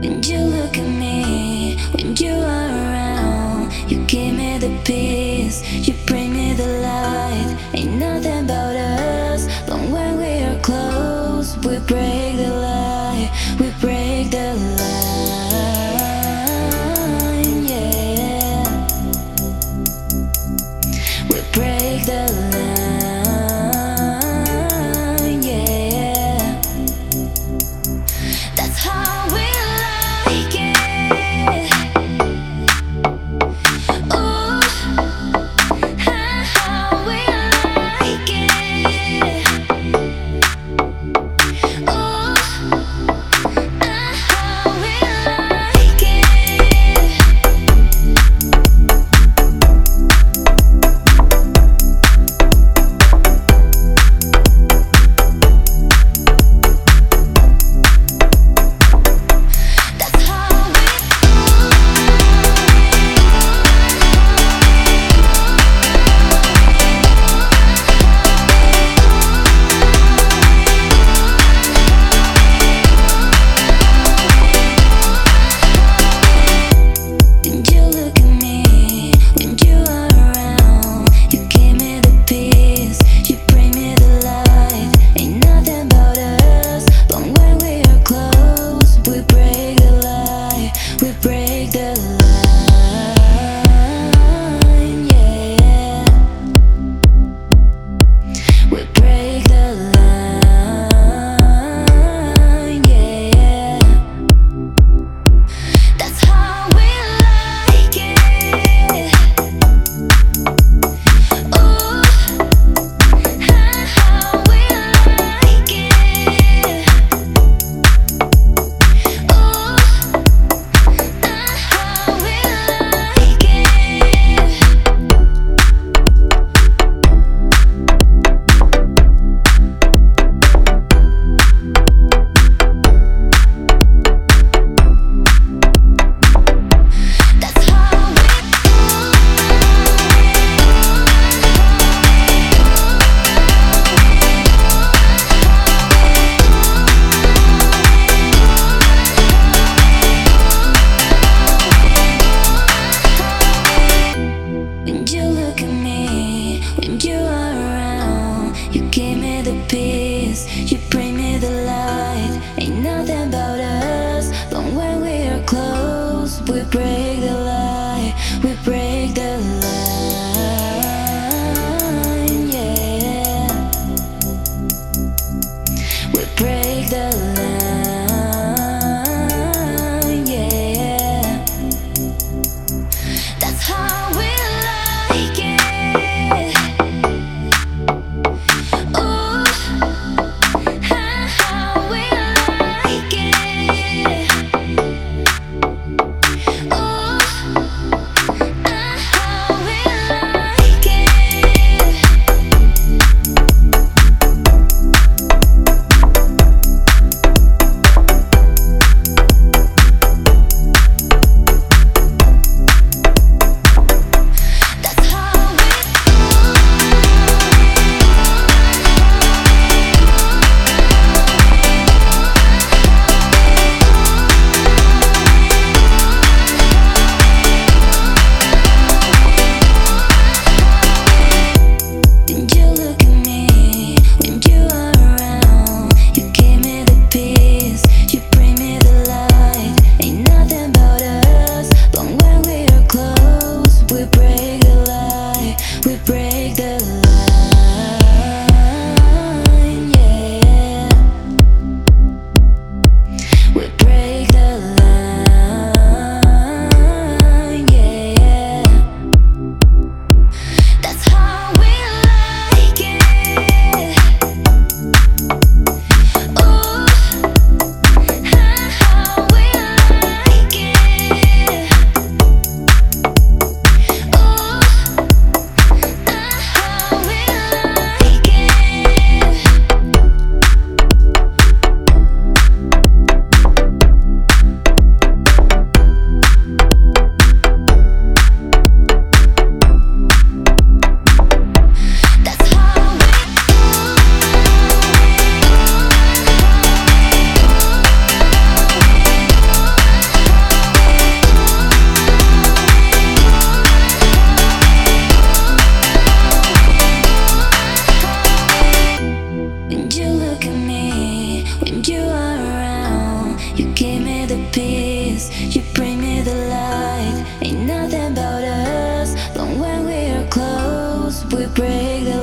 When you look at me, when you are around, you give me the peace, you bring me the light. Ain't nothing about us, but when we are close, we break the light, we break the line, yeah. We break the line, yeah. That's how. the break